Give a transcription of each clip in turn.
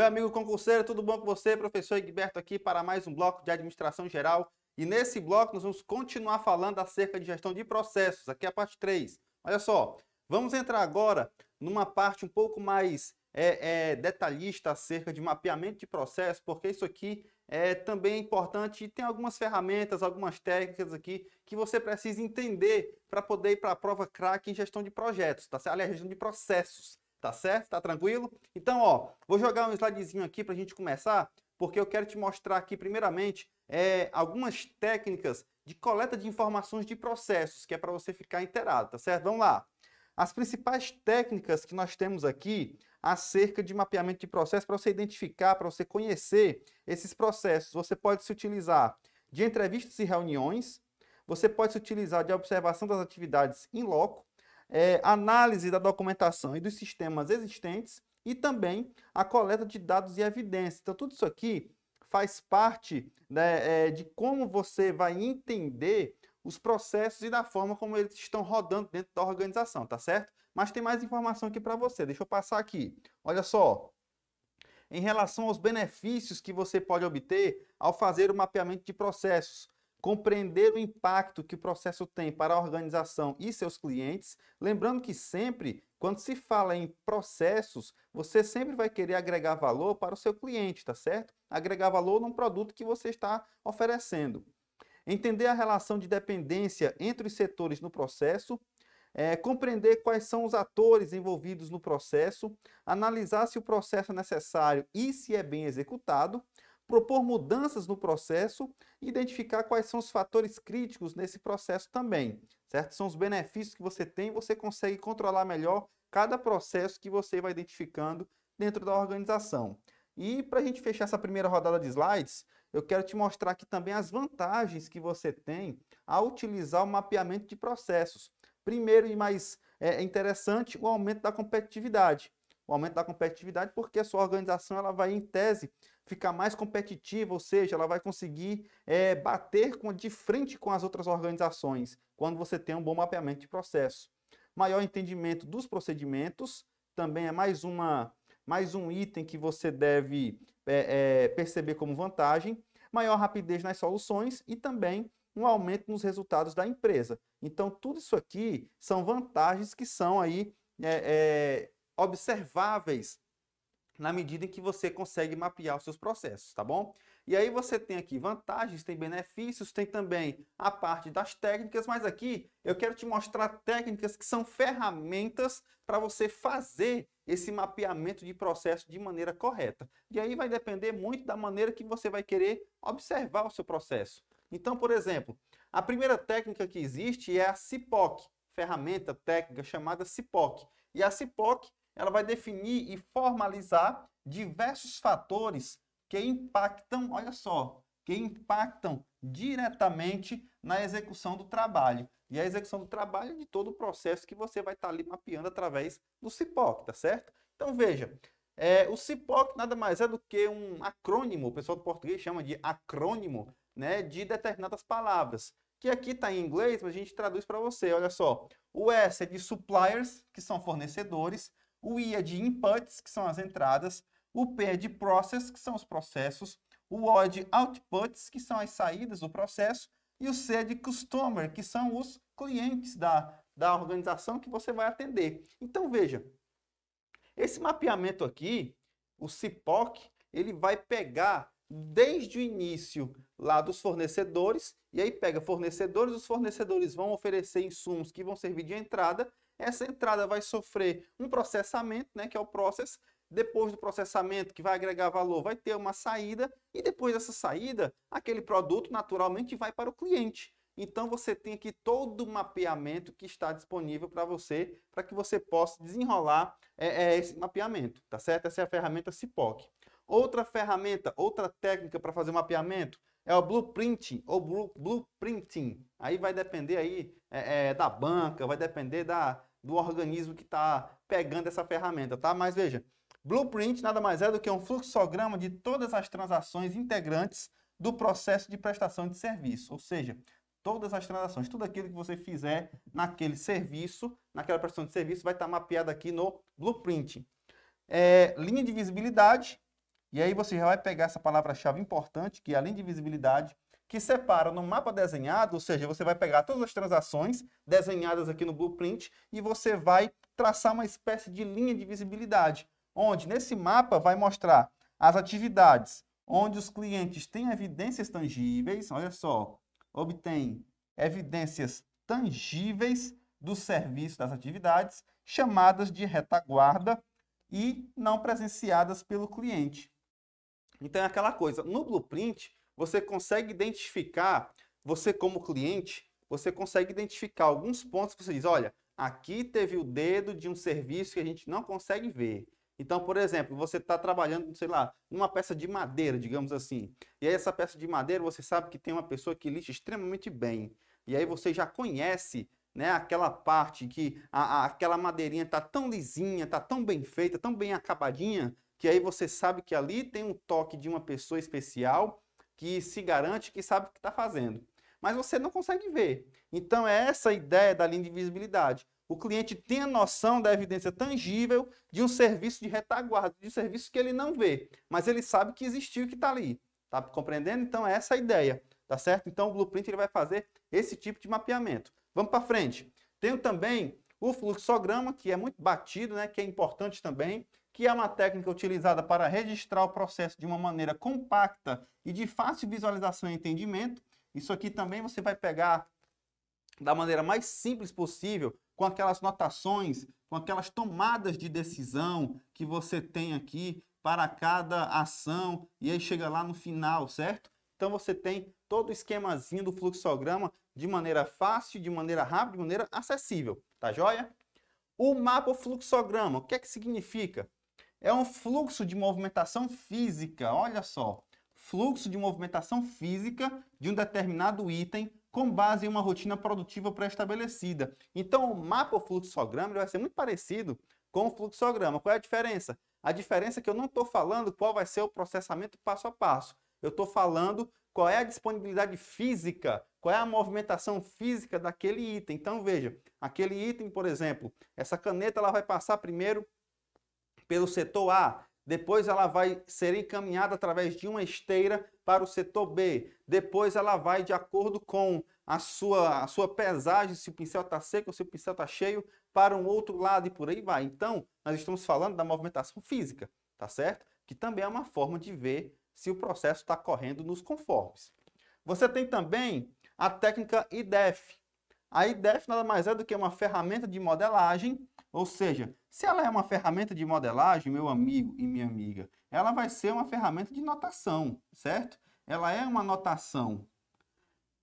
Meu amigo concurseiro, tudo bom com você? Professor Egberto aqui para mais um bloco de administração geral. E nesse bloco nós vamos continuar falando acerca de gestão de processos, aqui é a parte 3. Olha só, vamos entrar agora numa parte um pouco mais é, é, detalhista acerca de mapeamento de processos, porque isso aqui é também importante e tem algumas ferramentas, algumas técnicas aqui que você precisa entender para poder ir para a prova crack em gestão de projetos, tá certo? Aliás, gestão de processos, tá certo? Tá tranquilo? Então, ó, vou jogar um slidezinho aqui para a gente começar, porque eu quero te mostrar aqui, primeiramente, é, algumas técnicas de coleta de informações de processos, que é para você ficar inteirado, tá certo? Vamos lá. As principais técnicas que nós temos aqui acerca de mapeamento de processo para você identificar, para você conhecer esses processos. Você pode se utilizar de entrevistas e reuniões, você pode se utilizar de observação das atividades em loco, é, análise da documentação e dos sistemas existentes e também a coleta de dados e evidências. Então, tudo isso aqui faz parte né, é, de como você vai entender os processos e da forma como eles estão rodando dentro da organização, tá certo? Mas tem mais informação aqui para você. Deixa eu passar aqui. Olha só. Em relação aos benefícios que você pode obter ao fazer o mapeamento de processos, compreender o impacto que o processo tem para a organização e seus clientes, lembrando que sempre, quando se fala em processos, você sempre vai querer agregar valor para o seu cliente, tá certo? Agregar valor num produto que você está oferecendo. Entender a relação de dependência entre os setores no processo é, compreender quais são os atores envolvidos no processo, analisar se o processo é necessário e se é bem executado, propor mudanças no processo e identificar quais são os fatores críticos nesse processo também, certo? São os benefícios que você tem, você consegue controlar melhor cada processo que você vai identificando dentro da organização. E para a gente fechar essa primeira rodada de slides, eu quero te mostrar aqui também as vantagens que você tem ao utilizar o mapeamento de processos. Primeiro e mais é, interessante, o aumento da competitividade. O aumento da competitividade porque a sua organização ela vai, em tese, ficar mais competitiva, ou seja, ela vai conseguir é, bater com, de frente com as outras organizações quando você tem um bom mapeamento de processo. Maior entendimento dos procedimentos também é mais, uma, mais um item que você deve é, é, perceber como vantagem. Maior rapidez nas soluções e também um aumento nos resultados da empresa. Então, tudo isso aqui são vantagens que são aí é, é, observáveis na medida em que você consegue mapear os seus processos, tá bom? E aí você tem aqui vantagens, tem benefícios, tem também a parte das técnicas, mas aqui eu quero te mostrar técnicas que são ferramentas para você fazer esse mapeamento de processo de maneira correta. E aí vai depender muito da maneira que você vai querer observar o seu processo. Então, por exemplo, a primeira técnica que existe é a CIPOC, ferramenta técnica chamada CIPOC. E a CIPOC ela vai definir e formalizar diversos fatores que impactam, olha só, que impactam diretamente na execução do trabalho. E a execução do trabalho é de todo o processo que você vai estar ali mapeando através do CIPOC, tá certo? Então veja, é, o CIPOC nada mais é do que um acrônimo, o pessoal do português chama de acrônimo, né, de determinadas palavras. Que aqui está em inglês, mas a gente traduz para você. Olha só. O S é de suppliers, que são fornecedores. O I é de inputs, que são as entradas. O P é de process, que são os processos. O O é de outputs, que são as saídas do processo. E o C é de customer, que são os clientes da, da organização que você vai atender. Então, veja, esse mapeamento aqui, o CIPOC, ele vai pegar desde o início lá dos fornecedores, e aí pega fornecedores, os fornecedores vão oferecer insumos que vão servir de entrada, essa entrada vai sofrer um processamento, né, que é o process, depois do processamento que vai agregar valor, vai ter uma saída, e depois dessa saída, aquele produto naturalmente vai para o cliente. Então você tem aqui todo o mapeamento que está disponível para você, para que você possa desenrolar é, é, esse mapeamento, tá certo? Essa é a ferramenta CIPOC. Outra ferramenta, outra técnica para fazer mapeamento é o blueprinting ou blue, blueprinting. Aí vai depender aí é, é, da banca, vai depender da, do organismo que está pegando essa ferramenta, tá? Mas veja, blueprint nada mais é do que um fluxograma de todas as transações integrantes do processo de prestação de serviço, ou seja, todas as transações, tudo aquilo que você fizer naquele serviço, naquela prestação de serviço, vai estar mapeado aqui no blueprint. É, linha de visibilidade, E aí você já vai pegar essa palavra-chave importante, que é além de visibilidade, que separa no mapa desenhado, ou seja, você vai pegar todas as transações desenhadas aqui no blueprint e você vai traçar uma espécie de linha de visibilidade, onde nesse mapa vai mostrar as atividades, onde os clientes têm evidências tangíveis, olha só, obtém evidências tangíveis do serviço das atividades, chamadas de retaguarda e não presenciadas pelo cliente. Então é aquela coisa, no blueprint você consegue identificar, você como cliente, você consegue identificar alguns pontos que você diz, olha, aqui teve o dedo de um serviço que a gente não consegue ver. Então, por exemplo, você está trabalhando, sei lá, numa peça de madeira, digamos assim. E aí essa peça de madeira, você sabe que tem uma pessoa que lixa extremamente bem. E aí você já conhece né, aquela parte que a, a, aquela madeirinha está tão lisinha, está tão bem feita, tão bem acabadinha, que aí você sabe que ali tem um toque de uma pessoa especial que se garante que sabe o que está fazendo. Mas você não consegue ver. Então é essa a ideia da linha de visibilidade. O cliente tem a noção da evidência tangível de um serviço de retaguarda, de um serviço que ele não vê, mas ele sabe que existiu e que está ali. Tá compreendendo? Então é essa a ideia, tá certo? Então o Blueprint ele vai fazer esse tipo de mapeamento. Vamos para frente. Tenho também o fluxograma, que é muito batido, né, que é importante também, que é uma técnica utilizada para registrar o processo de uma maneira compacta e de fácil visualização e entendimento. Isso aqui também você vai pegar da maneira mais simples possível, com aquelas notações, com aquelas tomadas de decisão que você tem aqui para cada ação, e aí chega lá no final, certo? Então você tem todo o esquemazinho do fluxograma de maneira fácil, de maneira rápida, de maneira acessível, tá joia? O mapa fluxograma, o que é que significa? É um fluxo de movimentação física, olha só. Fluxo de movimentação física de um determinado item com base em uma rotina produtiva pré-estabelecida. Então, o mapa ou fluxograma vai ser muito parecido com o fluxograma. Qual é a diferença? A diferença é que eu não estou falando qual vai ser o processamento passo a passo. Eu estou falando qual é a disponibilidade física, qual é a movimentação física daquele item. Então, veja, aquele item, por exemplo, essa caneta ela vai passar primeiro pelo setor A, depois ela vai ser encaminhada através de uma esteira para o setor B, depois ela vai de acordo com a sua, a sua pesagem, se o pincel está seco ou se o pincel está cheio, para um outro lado e por aí vai. Então, nós estamos falando da movimentação física, tá certo? Que também é uma forma de ver se o processo está correndo nos conformes. Você tem também a técnica IDEF. A IDEF nada mais é do que uma ferramenta de modelagem ou seja, se ela é uma ferramenta de modelagem, meu amigo e minha amiga, ela vai ser uma ferramenta de notação, certo? Ela é uma notação.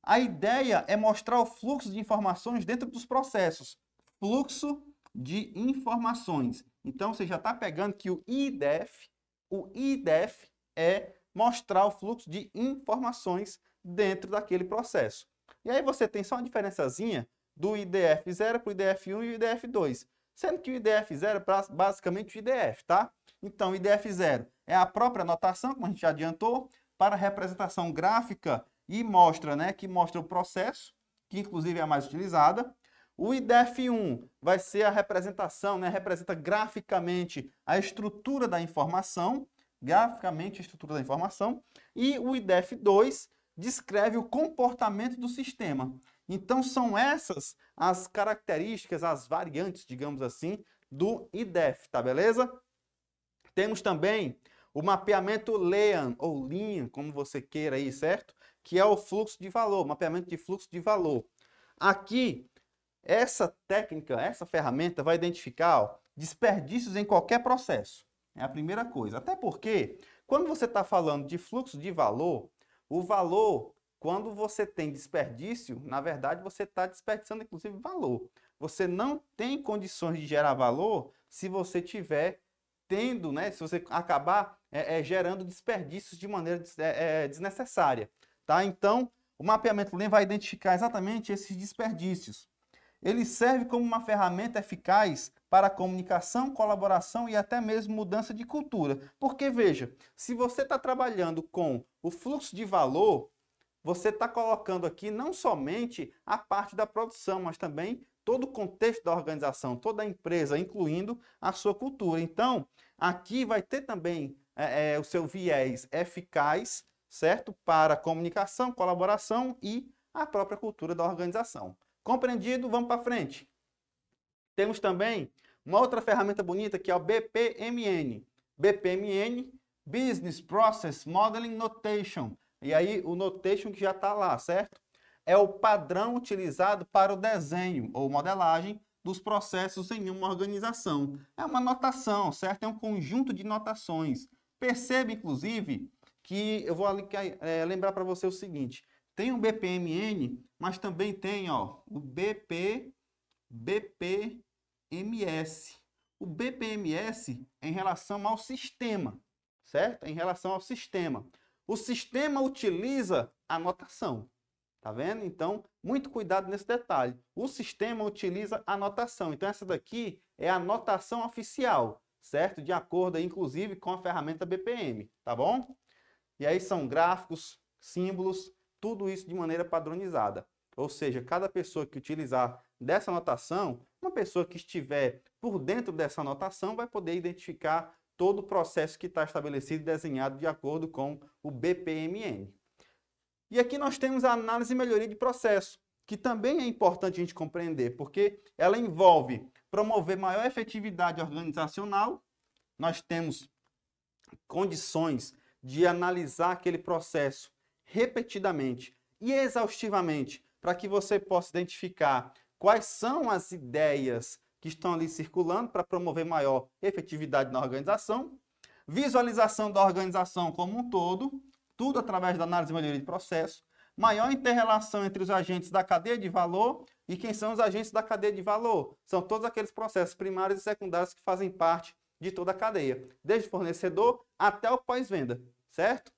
A ideia é mostrar o fluxo de informações dentro dos processos. Fluxo de informações. Então, você já está pegando que o IDEF, o IDEF é mostrar o fluxo de informações dentro daquele processo. E aí você tem só uma diferençazinha do IDF 0 para o IDF 1 e o IDF 2 sendo que o IDF 0 é basicamente o IDF, tá? Então, o IDF 0 é a própria notação, como a gente já adiantou, para representação gráfica e mostra, né, que mostra o processo, que inclusive é a mais utilizada. O IDF1 vai ser a representação, né, representa graficamente a estrutura da informação, graficamente a estrutura da informação, e o IDF2 descreve o comportamento do sistema. Então são essas as características, as variantes, digamos assim, do IDEF, tá beleza? Temos também o mapeamento LEAN, ou LIN, como você queira aí, certo? Que é o fluxo de valor, mapeamento de fluxo de valor. Aqui, essa técnica, essa ferramenta vai identificar ó, desperdícios em qualquer processo. É a primeira coisa. Até porque, quando você está falando de fluxo de valor, o valor quando você tem desperdício, na verdade você está desperdiçando inclusive valor. Você não tem condições de gerar valor se você tiver tendo, né, se você acabar é, é, gerando desperdícios de maneira é, é, desnecessária. Tá? Então, o mapeamento LEM vai identificar exatamente esses desperdícios. Ele serve como uma ferramenta eficaz para comunicação, colaboração e até mesmo mudança de cultura. Porque, veja, se você está trabalhando com o fluxo de valor, você está colocando aqui não somente a parte da produção, mas também todo o contexto da organização, toda a empresa, incluindo a sua cultura. Então, aqui vai ter também é, é, o seu viés eficaz, certo? Para comunicação, colaboração e a própria cultura da organização. Compreendido? Vamos para frente. Temos também uma outra ferramenta bonita que é o BPMN. BPMN, Business Process Modeling Notation. E aí o notation que já está lá, certo? É o padrão utilizado para o desenho ou modelagem dos processos em uma organização. É uma notação, certo? É um conjunto de notações. Perceba, inclusive, que eu vou é, lembrar para você o seguinte: tem o BPMN, mas também tem ó, o BP, BPMS. O BPMS é em relação ao sistema, certo? É em relação ao sistema. O sistema utiliza a notação. Tá vendo? Então, muito cuidado nesse detalhe. O sistema utiliza a notação. Então, essa daqui é a notação oficial, certo? De acordo, inclusive, com a ferramenta BPM, tá bom? E aí são gráficos, símbolos, tudo isso de maneira padronizada. Ou seja, cada pessoa que utilizar dessa notação, uma pessoa que estiver por dentro dessa notação vai poder identificar todo o processo que está estabelecido e desenhado de acordo com o BPMN. E aqui nós temos a análise e melhoria de processo, que também é importante a gente compreender, porque ela envolve promover maior efetividade organizacional, nós temos condições de analisar aquele processo repetidamente e exaustivamente para que você possa identificar quais são as ideias que estão ali circulando para promover maior efetividade na organização, visualização da organização como um todo, tudo através da análise e melhoria de processo, maior interrelação entre os agentes da cadeia de valor e quem são os agentes da cadeia de valor. São todos aqueles processos primários e secundários que fazem parte de toda a cadeia, desde o fornecedor até o pós-venda, certo?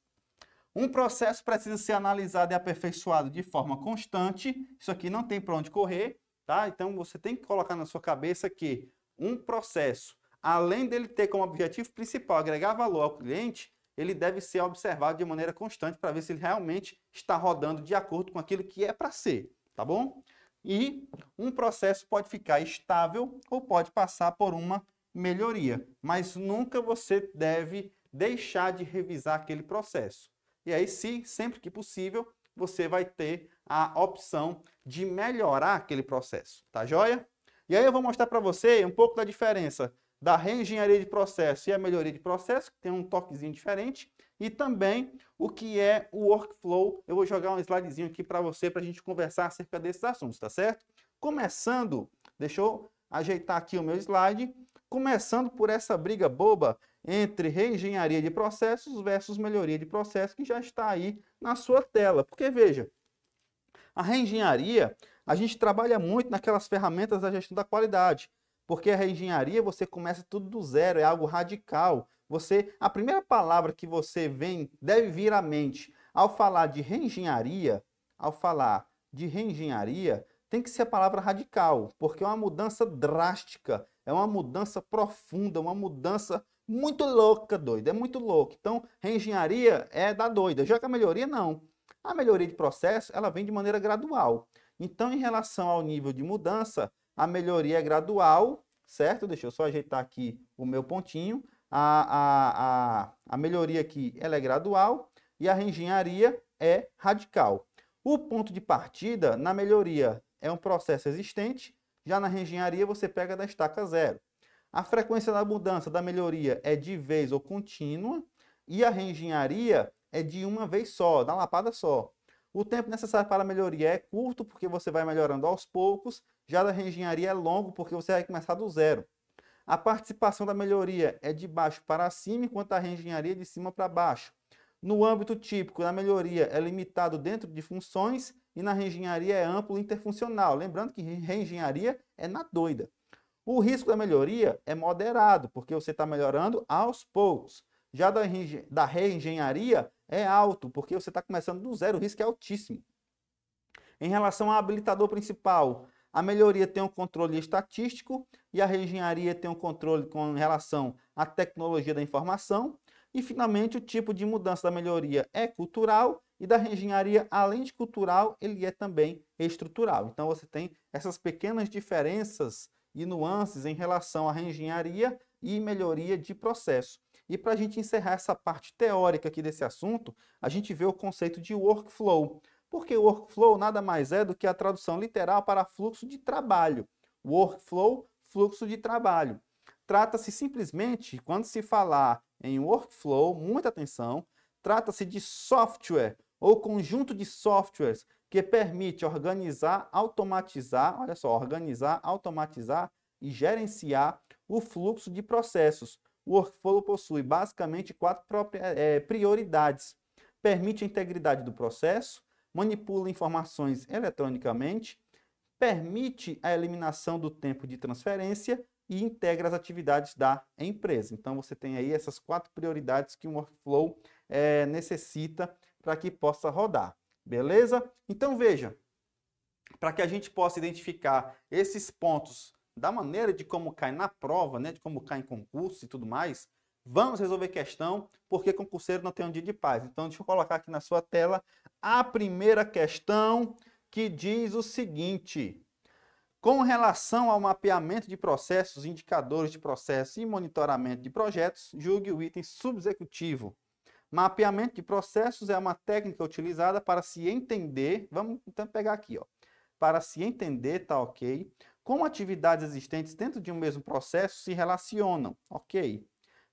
Um processo precisa ser analisado e aperfeiçoado de forma constante. Isso aqui não tem para onde correr, tá? Então você tem que colocar na sua cabeça que um processo, além dele ter como objetivo principal agregar valor ao cliente, ele deve ser observado de maneira constante para ver se ele realmente está rodando de acordo com aquilo que é para ser, tá bom? E um processo pode ficar estável ou pode passar por uma melhoria, mas nunca você deve deixar de revisar aquele processo. E aí, se sempre que possível, você vai ter a opção de melhorar aquele processo, tá joia? E aí eu vou mostrar para você um pouco da diferença da reengenharia de processo e a melhoria de processo, que tem um toquezinho diferente, e também o que é o workflow. Eu vou jogar um slidezinho aqui para você, para a gente conversar acerca desses assuntos, tá certo? Começando, deixa eu ajeitar aqui o meu slide, começando por essa briga boba entre reengenharia de processos versus melhoria de processos, que já está aí na sua tela. Porque, veja, a reengenharia, a gente trabalha muito naquelas ferramentas da gestão da qualidade. Porque a reengenharia você começa tudo do zero, é algo radical. Você, a primeira palavra que você vem deve vir à mente ao falar de reengenharia, ao falar de reengenharia, tem que ser a palavra radical, porque é uma mudança drástica, é uma mudança profunda, uma mudança muito louca, doido, é muito louco. Então, reengenharia é da doida, já que a melhoria não. A melhoria de processo, ela vem de maneira gradual. Então, em relação ao nível de mudança, a melhoria é gradual, certo? Deixa eu só ajeitar aqui o meu pontinho. A, a, a, a melhoria aqui ela é gradual e a reengenharia é radical. O ponto de partida na melhoria é um processo existente, já na reengenharia você pega da estaca zero. A frequência da mudança da melhoria é de vez ou contínua e a reengenharia é de uma vez só, da lapada só. O tempo necessário para a melhoria é curto, porque você vai melhorando aos poucos, já da reengenharia é longo, porque você vai começar do zero. A participação da melhoria é de baixo para cima, enquanto a reengenharia é de cima para baixo. No âmbito típico, a melhoria é limitado dentro de funções e na reengenharia é amplo interfuncional. Lembrando que reengenharia é na doida. O risco da melhoria é moderado, porque você está melhorando aos poucos. Já da, da reengenharia é alto, porque você está começando do zero, o risco é altíssimo. Em relação ao habilitador principal, a melhoria tem um controle estatístico e a reengenharia tem um controle com relação à tecnologia da informação. E, finalmente, o tipo de mudança da melhoria é cultural e da reengenharia, além de cultural, ele é também estrutural. Então, você tem essas pequenas diferenças e nuances em relação à reengenharia e melhoria de processo. E para a gente encerrar essa parte teórica aqui desse assunto, a gente vê o conceito de workflow. Porque workflow nada mais é do que a tradução literal para fluxo de trabalho. Workflow, fluxo de trabalho. Trata-se simplesmente, quando se falar em workflow, muita atenção, trata-se de software ou conjunto de softwares que permite organizar, automatizar, olha só, organizar, automatizar e gerenciar o fluxo de processos. O workflow possui basicamente quatro é, prioridades. Permite a integridade do processo, manipula informações eletronicamente, permite a eliminação do tempo de transferência e integra as atividades da empresa. Então, você tem aí essas quatro prioridades que um workflow é, necessita para que possa rodar. Beleza? Então, veja, para que a gente possa identificar esses pontos da maneira de como cai na prova, né, de como cai em concurso e tudo mais, vamos resolver questão, porque concurseiro não tem um dia de paz. Então, deixa eu colocar aqui na sua tela a primeira questão que diz o seguinte: com relação ao mapeamento de processos, indicadores de processo e monitoramento de projetos, julgue o item subexecutivo. Mapeamento de processos é uma técnica utilizada para se entender, vamos então pegar aqui, ó, para se entender, tá ok, como atividades existentes dentro de um mesmo processo se relacionam, ok,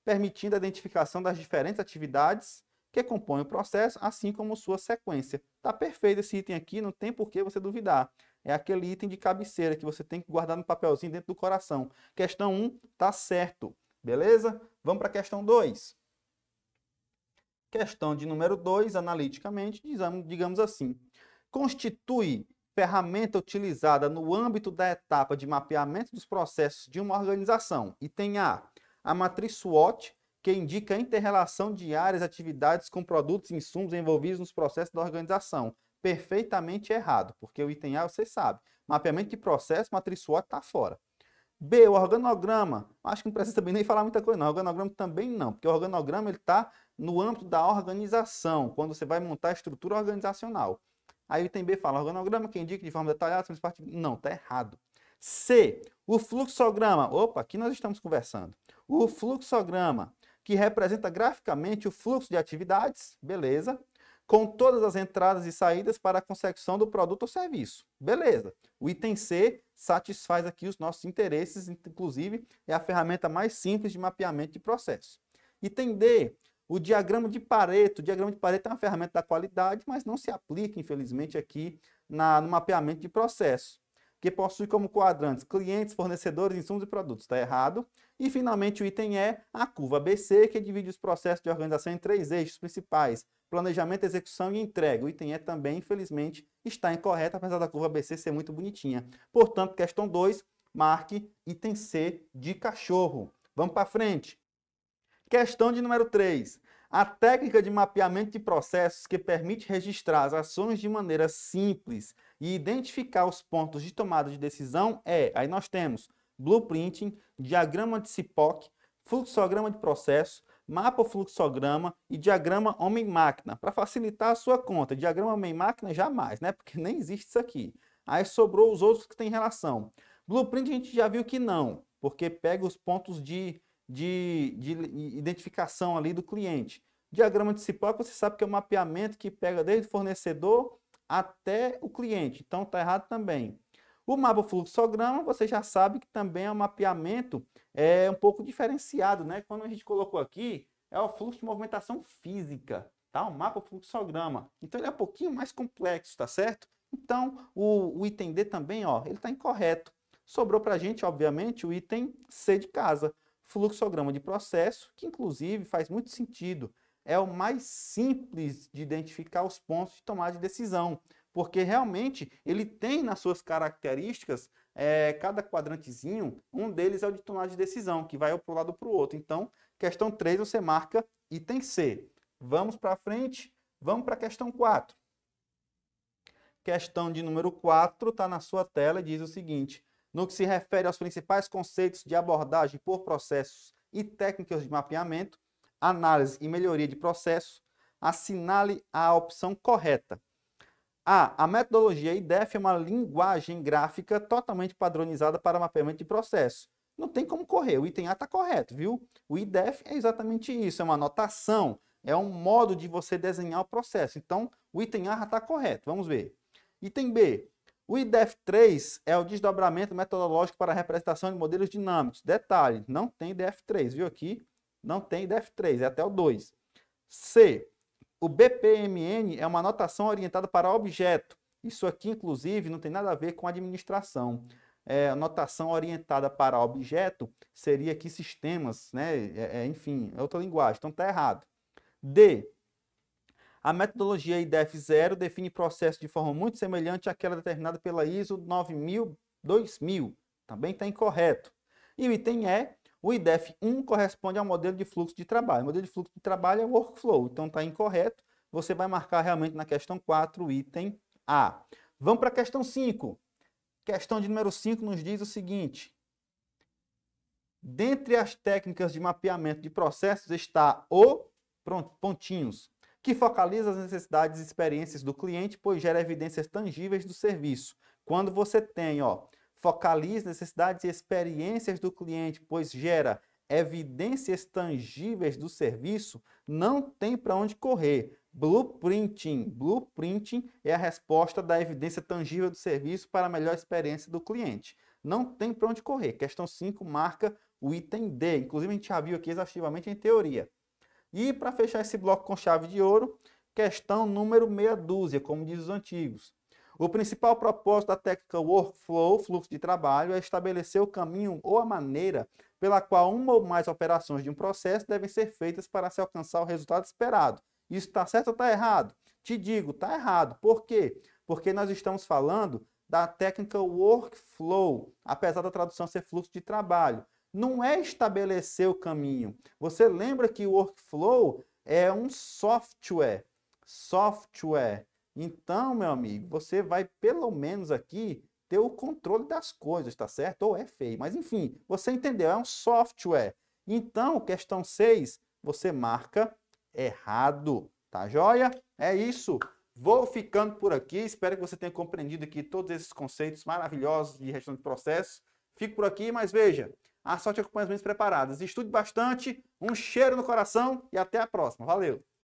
permitindo a identificação das diferentes atividades que compõem o processo, assim como sua sequência. Tá perfeito esse item aqui, não tem por que você duvidar. É aquele item de cabeceira que você tem que guardar no papelzinho dentro do coração. Questão 1, tá certo. Beleza? Vamos para a questão 2. Questão de número 2, analiticamente, digamos assim. Constitui ferramenta utilizada no âmbito da etapa de mapeamento dos processos de uma organização. Item A, a matriz SWOT, que indica a inter-relação de áreas atividades com produtos e insumos envolvidos nos processos da organização. Perfeitamente errado, porque o item A você sabe. Mapeamento de processo, matriz SWOT está fora. B, o organograma. Acho que não precisa também nem falar muita coisa, não. O organograma também não, porque o organograma está no âmbito da organização, quando você vai montar a estrutura organizacional. Aí o item B fala, organograma que indica de forma detalhada, não, está errado. C, o fluxograma. Opa, aqui nós estamos conversando. O fluxograma que representa graficamente o fluxo de atividades, beleza, com todas as entradas e saídas para a consecução do produto ou serviço. Beleza. O item C satisfaz aqui os nossos interesses, inclusive é a ferramenta mais simples de mapeamento de processo. Item D, o diagrama de Pareto. O diagrama de Pareto é uma ferramenta da qualidade, mas não se aplica, infelizmente, aqui na, no mapeamento de processo que possui como quadrantes clientes, fornecedores, insumos e produtos. Está errado. E, finalmente, o item E, a curva ABC, que divide os processos de organização em três eixos principais, planejamento, execução e entrega. O item E também, infelizmente, está incorreto, apesar da curva ABC ser muito bonitinha. Portanto, questão 2, marque item C de cachorro. Vamos para frente. Questão de número 3. A técnica de mapeamento de processos que permite registrar as ações de maneira simples e identificar os pontos de tomada de decisão é, aí nós temos blueprinting, diagrama de CIPOC, fluxograma de processo, mapa fluxograma e diagrama homem-máquina. Para facilitar a sua conta, diagrama homem-máquina jamais, né? Porque nem existe isso aqui. Aí sobrou os outros que têm relação. Blueprint a gente já viu que não, porque pega os pontos de de, de identificação ali do cliente. Diagrama de Cipó, você sabe que é um mapeamento que pega desde o fornecedor até o cliente. Então está errado também. O mapa fluxograma, você já sabe que também é um mapeamento é um pouco diferenciado, né? Quando a gente colocou aqui, é o fluxo de movimentação física, tá? O mapa fluxograma. Então ele é um pouquinho mais complexo, tá certo? Então o, o item D também, ó, ele está incorreto. Sobrou para a gente, obviamente, o item C de casa fluxograma de processo, que inclusive faz muito sentido. É o mais simples de identificar os pontos de tomada de decisão, porque realmente ele tem nas suas características, é, cada quadrantezinho, um deles é o de tomada de decisão, que vai para um lado para o outro. Então, questão 3 você marca item C. Vamos para frente, vamos para a questão 4. Questão de número 4 está na sua tela e diz o seguinte: no que se refere aos principais conceitos de abordagem por processos e técnicas de mapeamento, análise e melhoria de processos, assinale a opção correta. A. A metodologia IDEF é uma linguagem gráfica totalmente padronizada para mapeamento de processos. não tem como correr. O item A está correto, viu? O IDEF é exatamente isso, é uma anotação, é um modo de você desenhar o processo. Então, o item A está correto. Vamos ver. Item B. O IDEF3 é o desdobramento metodológico para a representação de modelos dinâmicos. Detalhe, não tem IDEF3, viu aqui? Não tem IDEF3, é até o 2. C. O BPMN é uma anotação orientada para objeto. Isso aqui, inclusive, não tem nada a ver com administração. É, anotação orientada para objeto seria aqui sistemas, né? É, é, enfim, é outra linguagem, então está errado. D. A metodologia IDEF0 define processo de forma muito semelhante àquela determinada pela ISO 9000 2000. Também está incorreto. E o item E, o IDEF1 corresponde ao modelo de fluxo de trabalho. O modelo de fluxo de trabalho é workflow, então está incorreto. Você vai marcar realmente na questão 4 o item A. Vamos para a questão 5. Questão de número 5 nos diz o seguinte. Dentre as técnicas de mapeamento de processos está o pontinhos, que focaliza as necessidades e experiências do cliente, pois gera evidências tangíveis do serviço. Quando você tem, ó, focaliza necessidades e experiências do cliente, pois gera evidências tangíveis do serviço, não tem para onde correr. Blueprinting. Blueprinting é a resposta da evidência tangível do serviço para a melhor experiência do cliente. Não tem para onde correr. Questão 5 marca o item D. Inclusive, a gente já viu aqui exaustivamente em teoria. E para fechar esse bloco com chave de ouro, questão número meia dúzia, como diz os antigos. O principal propósito da técnica workflow, fluxo de trabalho, é estabelecer o caminho ou a maneira pela qual uma ou mais operações de um processo devem ser feitas para se alcançar o resultado esperado. Isso está certo ou está errado? Te digo, está errado. Por quê? Porque nós estamos falando da técnica workflow, apesar da tradução ser fluxo de trabalho não é estabelecer o caminho. Você lembra que o workflow é um software. Software. Então, meu amigo, você vai pelo menos aqui ter o controle das coisas, tá certo? Ou é feio, mas enfim, você entendeu, é um software. Então, questão 6, você marca errado, tá joia? É isso. Vou ficando por aqui, espero que você tenha compreendido aqui todos esses conceitos maravilhosos de gestão de processos. Fico por aqui, mas veja, a sorte acompanha as mentes preparadas. Estude bastante, um cheiro no coração e até a próxima. Valeu!